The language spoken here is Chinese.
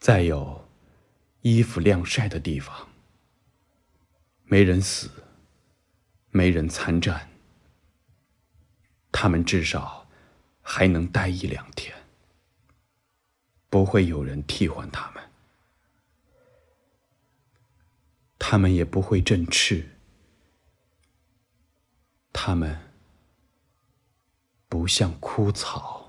再有，衣服晾晒的地方。没人死，没人参战。他们至少还能待一两天。不会有人替换他们。他们也不会振翅。他们不像枯草。